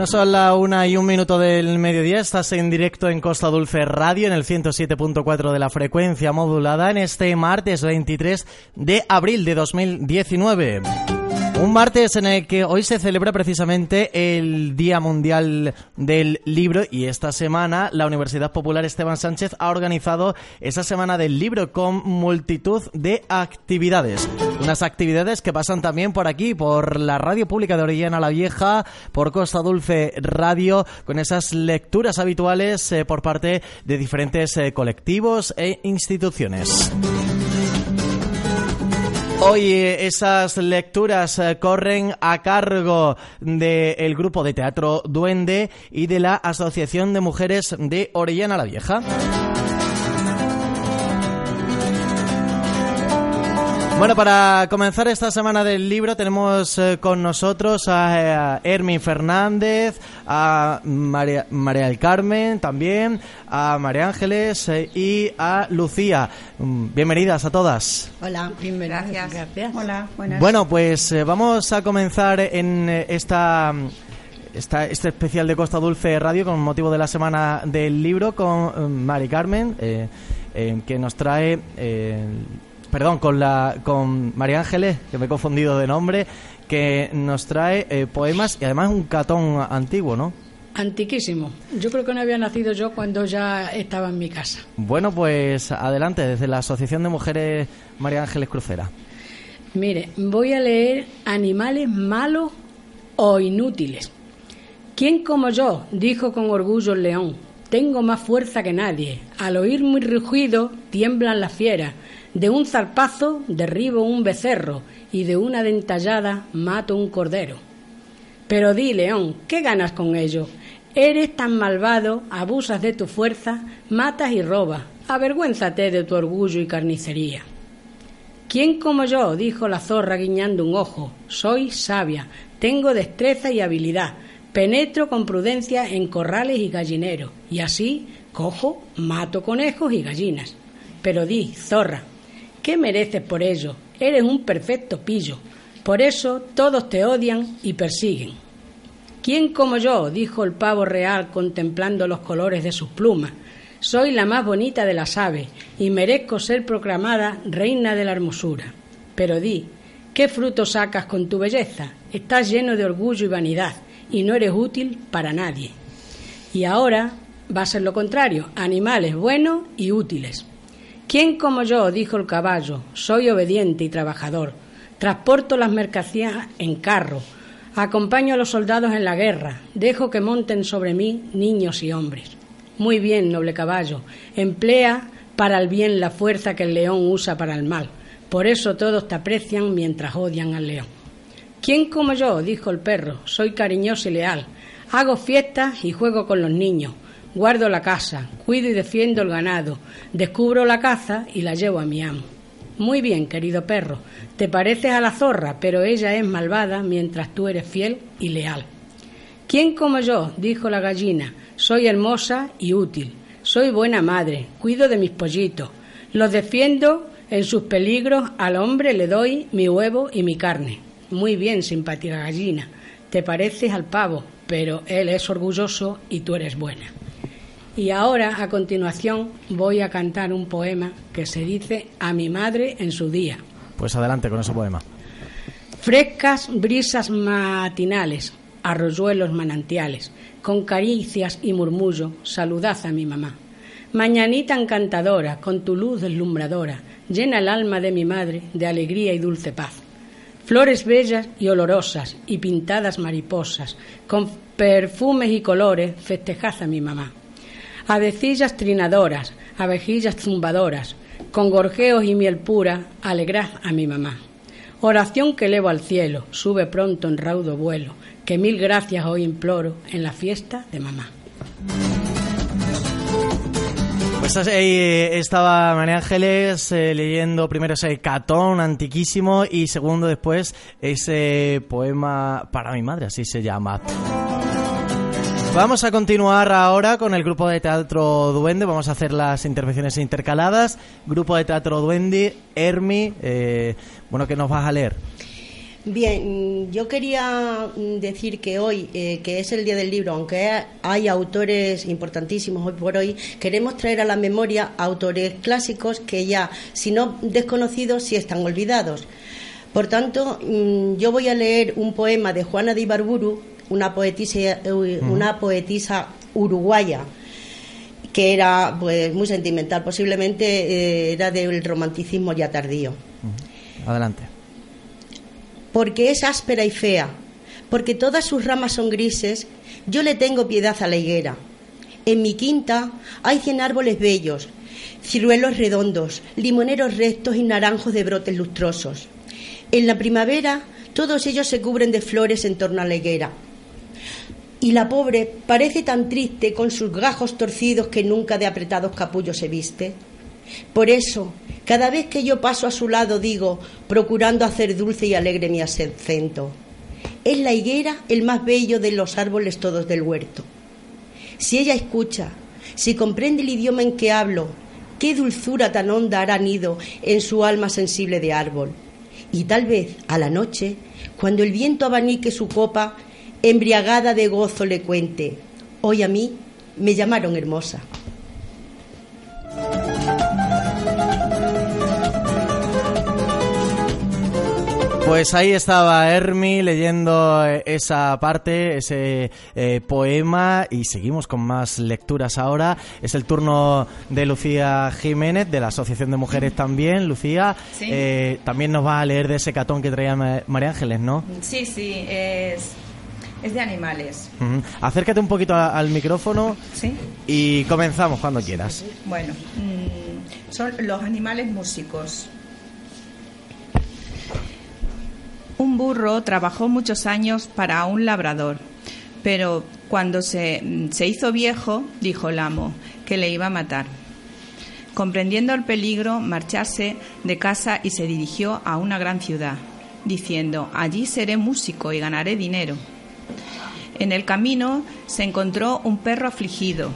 Bueno, son la una y un minuto del mediodía. Estás en directo en Costa Dulce Radio en el 107.4 de la frecuencia modulada en este martes 23 de abril de 2019. Un martes en el que hoy se celebra precisamente el Día Mundial del Libro y esta semana la Universidad Popular Esteban Sánchez ha organizado esa semana del libro con multitud de actividades. Unas actividades que pasan también por aquí, por la Radio Pública de Orellana la Vieja, por Costa Dulce Radio, con esas lecturas habituales eh, por parte de diferentes eh, colectivos e instituciones. Hoy eh, esas lecturas eh, corren a cargo del grupo de teatro Duende y de la Asociación de Mujeres de Orellana la Vieja. Bueno, para comenzar esta semana del libro tenemos eh, con nosotros a, a Hermin Fernández, a María, María del Carmen también, a María Ángeles eh, y a Lucía. Mm, Bienvenidas a todas. Hola, bienvenidas. Gracias. Hola, buenas. Bueno, pues eh, vamos a comenzar en eh, esta... Esta, este especial de Costa Dulce Radio con motivo de la semana del libro con eh, Mari Carmen eh, eh, que nos trae eh, perdón con la con María Ángeles que me he confundido de nombre que nos trae eh, poemas y además un catón antiguo ¿no? Antiquísimo. Yo creo que no había nacido yo cuando ya estaba en mi casa. Bueno pues adelante desde la Asociación de Mujeres María Ángeles Crucera Mire, voy a leer Animales malos o inútiles. ¿Quién como yo? dijo con orgullo el león. Tengo más fuerza que nadie. Al oír mi rugido tiemblan las fieras. De un zarpazo derribo un becerro y de una dentallada mato un cordero. Pero di, león, ¿qué ganas con ello? Eres tan malvado, abusas de tu fuerza, matas y robas. Avergüénzate de tu orgullo y carnicería. ¿Quién como yo? dijo la zorra guiñando un ojo. Soy sabia, tengo destreza y habilidad, penetro con prudencia en corrales y gallineros, y así cojo, mato conejos y gallinas. Pero di, zorra, ¿qué mereces por ello? Eres un perfecto pillo. Por eso todos te odian y persiguen. ¿Quién como yo? dijo el pavo real contemplando los colores de sus plumas. Soy la más bonita de las aves y merezco ser proclamada reina de la hermosura. Pero di, ¿qué fruto sacas con tu belleza? Estás lleno de orgullo y vanidad y no eres útil para nadie. Y ahora va a ser lo contrario, animales buenos y útiles. ¿Quién como yo? dijo el caballo, soy obediente y trabajador. Transporto las mercancías en carro, acompaño a los soldados en la guerra, dejo que monten sobre mí niños y hombres. Muy bien, noble caballo, emplea para el bien la fuerza que el león usa para el mal. Por eso todos te aprecian mientras odian al león. ¿Quién como yo? dijo el perro, soy cariñoso y leal. Hago fiestas y juego con los niños. Guardo la casa, cuido y defiendo el ganado. Descubro la caza y la llevo a mi amo. Muy bien, querido perro, te pareces a la zorra, pero ella es malvada mientras tú eres fiel y leal. ¿Quién como yo? dijo la gallina, soy hermosa y útil. Soy buena madre, cuido de mis pollitos. Los defiendo en sus peligros, al hombre le doy mi huevo y mi carne. Muy bien, simpática gallina. Te pareces al pavo, pero él es orgulloso y tú eres buena. Y ahora, a continuación, voy a cantar un poema que se dice a mi madre en su día. Pues adelante con ese poema. Frescas brisas matinales, arroyuelos manantiales, con caricias y murmullo, saludad a mi mamá. Mañanita encantadora, con tu luz deslumbradora, llena el alma de mi madre de alegría y dulce paz. Flores bellas y olorosas y pintadas mariposas, con perfumes y colores, festejad a mi mamá. Avecillas trinadoras, abejillas zumbadoras, con gorjeos y miel pura, alegrad a mi mamá. Oración que elevo al cielo, sube pronto en raudo vuelo, que mil gracias hoy imploro en la fiesta de mamá. Pues ahí eh, estaba María Ángeles eh, leyendo primero ese catón antiquísimo y segundo después ese poema para mi madre, así se llama. Vamos a continuar ahora con el grupo de teatro Duende. Vamos a hacer las intervenciones intercaladas. Grupo de teatro Duende, Hermi, eh, bueno, ¿qué nos vas a leer? Bien, yo quería decir que hoy, eh, que es el Día del Libro, aunque hay autores importantísimos hoy por hoy, queremos traer a la memoria autores clásicos que ya, si no desconocidos, sí están olvidados. Por tanto, mm, yo voy a leer un poema de Juana de Ibarburu, una poetisa, una poetisa uruguaya que era pues muy sentimental, posiblemente eh, era del romanticismo ya tardío. Adelante. Porque es áspera y fea, porque todas sus ramas son grises, yo le tengo piedad a la higuera. En mi quinta hay cien árboles bellos, ciruelos redondos, limoneros rectos y naranjos de brotes lustrosos. En la primavera todos ellos se cubren de flores en torno a la higuera y la pobre parece tan triste con sus gajos torcidos que nunca de apretados capullos se viste. Por eso, cada vez que yo paso a su lado digo, procurando hacer dulce y alegre mi acento, es la higuera el más bello de los árboles todos del huerto. Si ella escucha, si comprende el idioma en que hablo, qué dulzura tan honda hará nido en su alma sensible de árbol. Y tal vez, a la noche, cuando el viento abanique su copa, embriagada de gozo le cuente, hoy a mí me llamaron hermosa. Pues ahí estaba Hermi leyendo eh, esa parte, ese eh, poema y seguimos con más lecturas ahora. Es el turno de Lucía Jiménez de la Asociación de Mujeres también. Lucía, eh, también nos va a leer de ese catón que traía María Ángeles, ¿no? Sí, sí, es es de animales. Acércate un poquito al micrófono ¿Sí? y comenzamos cuando quieras. Bueno, mm, son los animales músicos. Un burro trabajó muchos años para un labrador, pero cuando se, mm, se hizo viejo, dijo el amo, que le iba a matar. Comprendiendo el peligro, marchase de casa y se dirigió a una gran ciudad, diciendo, allí seré músico y ganaré dinero. En el camino se encontró un perro afligido.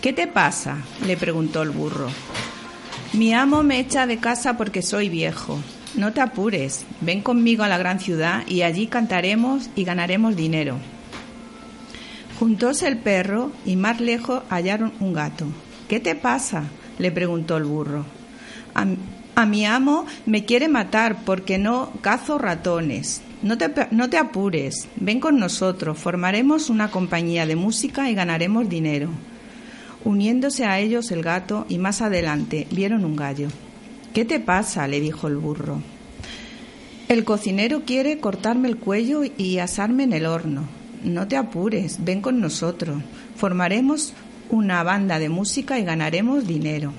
¿Qué te pasa? le preguntó el burro. Mi amo me echa de casa porque soy viejo. No te apures, ven conmigo a la gran ciudad y allí cantaremos y ganaremos dinero. Juntóse el perro y más lejos hallaron un gato. ¿Qué te pasa? le preguntó el burro. A, a mi amo me quiere matar porque no cazo ratones. No te, apures, ven con nosotros, formaremos una compañía de música y ganaremos dinero. Uniéndose a ellos el gato y más adelante vieron un gallo. ¿Qué te pasa? le dijo el burro. El cocinero quiere cortarme el cuello y asarme en el horno. No te apures, ven con nosotros. Formaremos una banda de música y ganaremos dinero.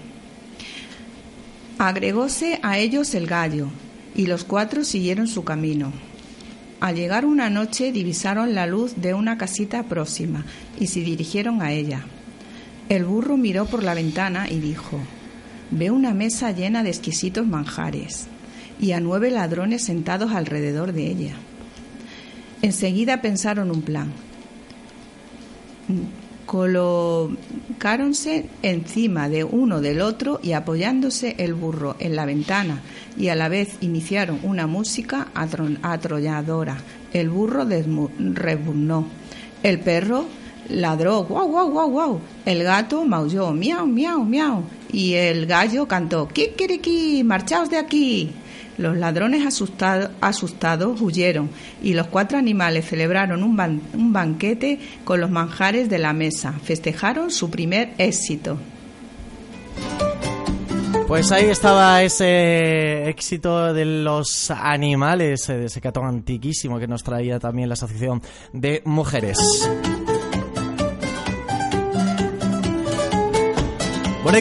Agregóse a ellos el gallo, y los cuatro siguieron su camino. Al llegar una noche divisaron la luz de una casita próxima y se dirigieron a ella. El burro miró por la ventana y dijo, Veo una mesa llena de exquisitos manjares y a nueve ladrones sentados alrededor de ella. Enseguida pensaron un plan colocáronse encima de uno del otro y apoyándose el burro en la ventana y a la vez iniciaron una música atrolladora. El burro rebuznó. El perro ladró, guau, guau, guau, guau. El gato maulló, miau, miau, miau. Y el gallo cantó, kikiriki, marchaos de aquí. Los ladrones asustados huyeron y los cuatro animales celebraron un, un banquete con los manjares de la mesa. Festejaron su primer éxito. Pues ahí estaba ese éxito de los animales, de ese catón antiquísimo que nos traía también la Asociación de Mujeres.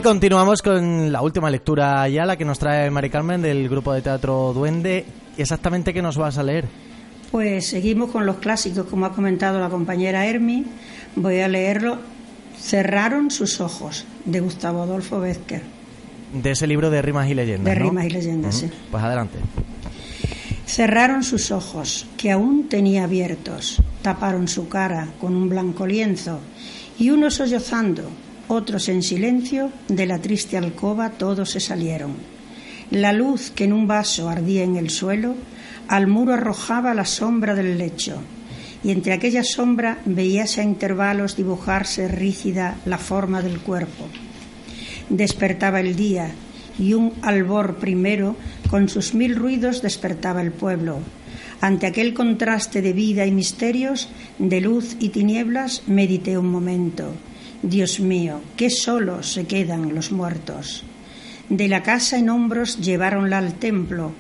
Continuamos con la última lectura ya, la que nos trae Mari Carmen del grupo de teatro Duende. ¿Exactamente qué nos vas a leer? Pues seguimos con los clásicos, como ha comentado la compañera Hermi. Voy a leerlo. Cerraron sus ojos, de Gustavo Adolfo Bézquer. De ese libro de rimas y leyendas. De rimas y leyendas, sí. Pues adelante. Cerraron sus ojos, que aún tenía abiertos, taparon su cara con un blanco lienzo, y uno sollozando, otros en silencio, de la triste alcoba todos se salieron. La luz que en un vaso ardía en el suelo, al muro arrojaba la sombra del lecho, y entre aquella sombra veíase a intervalos dibujarse rígida la forma del cuerpo. Despertaba el día, y un albor primero, con sus mil ruidos, despertaba el pueblo. Ante aquel contraste de vida y misterios, de luz y tinieblas, medité un momento Dios mío, qué solos se quedan los muertos. De la casa en hombros lleváronla al templo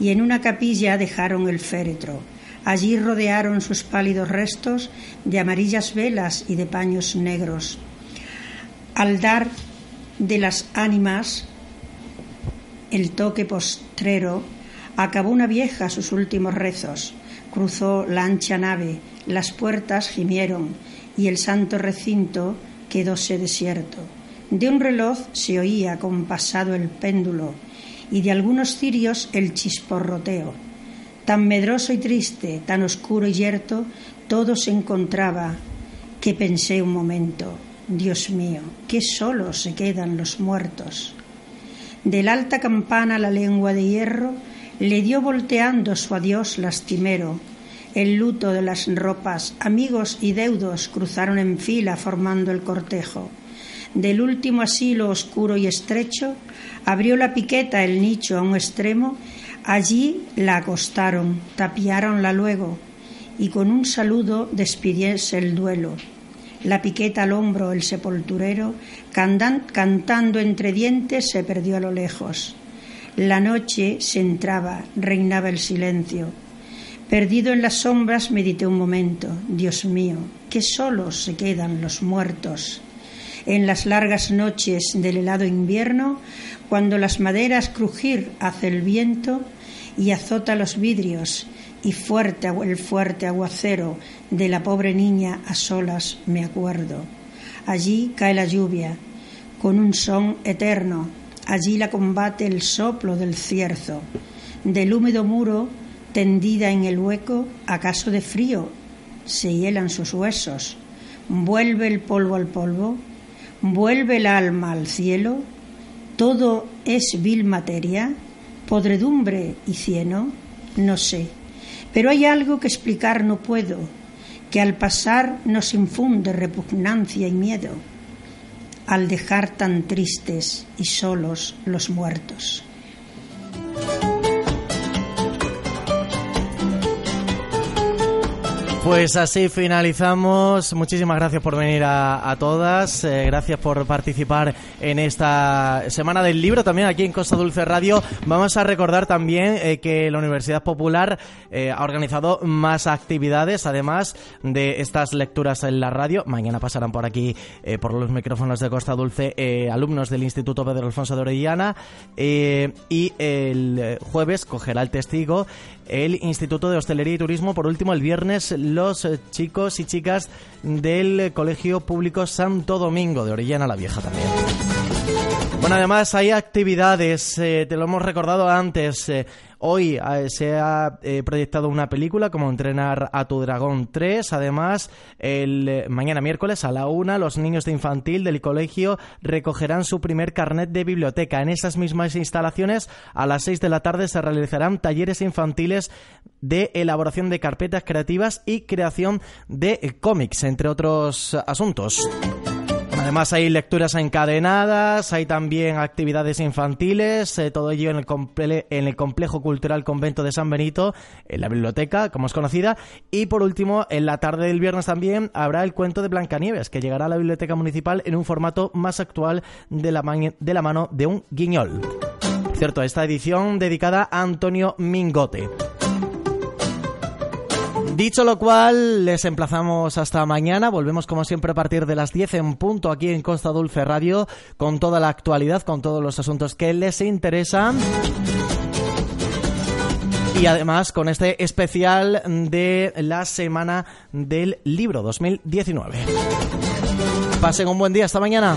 y en una capilla dejaron el féretro. Allí rodearon sus pálidos restos de amarillas velas y de paños negros. Al dar de las ánimas el toque postrero, acabó una vieja sus últimos rezos, cruzó la ancha nave, las puertas gimieron y el santo recinto quedóse desierto. De un reloj se oía compasado el péndulo y de algunos cirios el chisporroteo. Tan medroso y triste, tan oscuro y yerto, todo se encontraba que pensé un momento, Dios mío, qué solos se quedan los muertos. Del alta campana la lengua de hierro le dio volteando su adiós lastimero, el luto de las ropas, amigos y deudos cruzaron en fila formando el cortejo. Del último asilo oscuro y estrecho abrió la piqueta el nicho a un extremo, allí la acostaron, tapiáronla luego, y con un saludo despidiese el duelo. La piqueta al hombro el sepulturero, cantando entre dientes, se perdió a lo lejos. La noche se entraba, reinaba el silencio Perdido en las sombras, medité un momento. Dios mío, qué solos se quedan los muertos. En las largas noches del helado invierno, cuando las maderas crujir hace el viento y azota los vidrios, y fuerte el fuerte aguacero de la pobre niña a solas me acuerdo. Allí cae la lluvia, con un son eterno, allí la combate el soplo del cierzo. Del húmedo muro tendida en el hueco, acaso de frío, se hielan sus huesos, vuelve el polvo al polvo, vuelve el alma al cielo, todo es vil materia, podredumbre y cieno, no sé, pero hay algo que explicar no puedo, que al pasar nos infunde repugnancia y miedo, al dejar tan tristes y solos los muertos. Pues así finalizamos. Muchísimas gracias por venir a, todas. Eh, gracias por participar en esta Semana del Libro también aquí en Costa Dulce Radio. Vamos a recordar también eh, que la Universidad Popular eh, ha organizado más actividades, además de estas lecturas en la radio. Mañana pasarán por aquí, por los micrófonos de Costa Dulce, alumnos del Instituto Pedro Alfonso de Orellana. y el jueves cogerá el testigo el Instituto de Hostelería y Turismo. Por último, el viernes, eh, chicos y chicas del Colegio Público Santo Domingo de Orellana la Vieja también. Bueno, además hay actividades, eh, te lo hemos recordado antes. Eh, Hoy eh, se ha eh, proyectado una película como Entrenar a tu Dragón 3. Además, el mañana miércoles a la una, los niños de infantil del colegio recogerán su primer carnet de biblioteca. En esas mismas instalaciones, a las 6 de la tarde se realizarán talleres infantiles de elaboración de carpetas creativas y creación de cómics, entre otros asuntos. Además hay lecturas encadenadas, hay también actividades infantiles, eh, todo ello en el, en el Complejo Cultural Convento de San Benito, en la biblioteca, como es conocida. Y por último, en la tarde del viernes también habrá el cuento de Blancanieves, que llegará a la biblioteca municipal en un formato más actual de la, de la mano de un guiñol. Cierto, esta edición dedicada a Antonio Mingote. Dicho lo cual, les emplazamos hasta mañana. Volvemos como siempre a partir de las 10 en punto aquí en Costa Dulce Radio con toda la actualidad, con todos los asuntos que les interesan. Y además con este especial de la Semana del Libro 2019. Pasen un buen día, hasta mañana.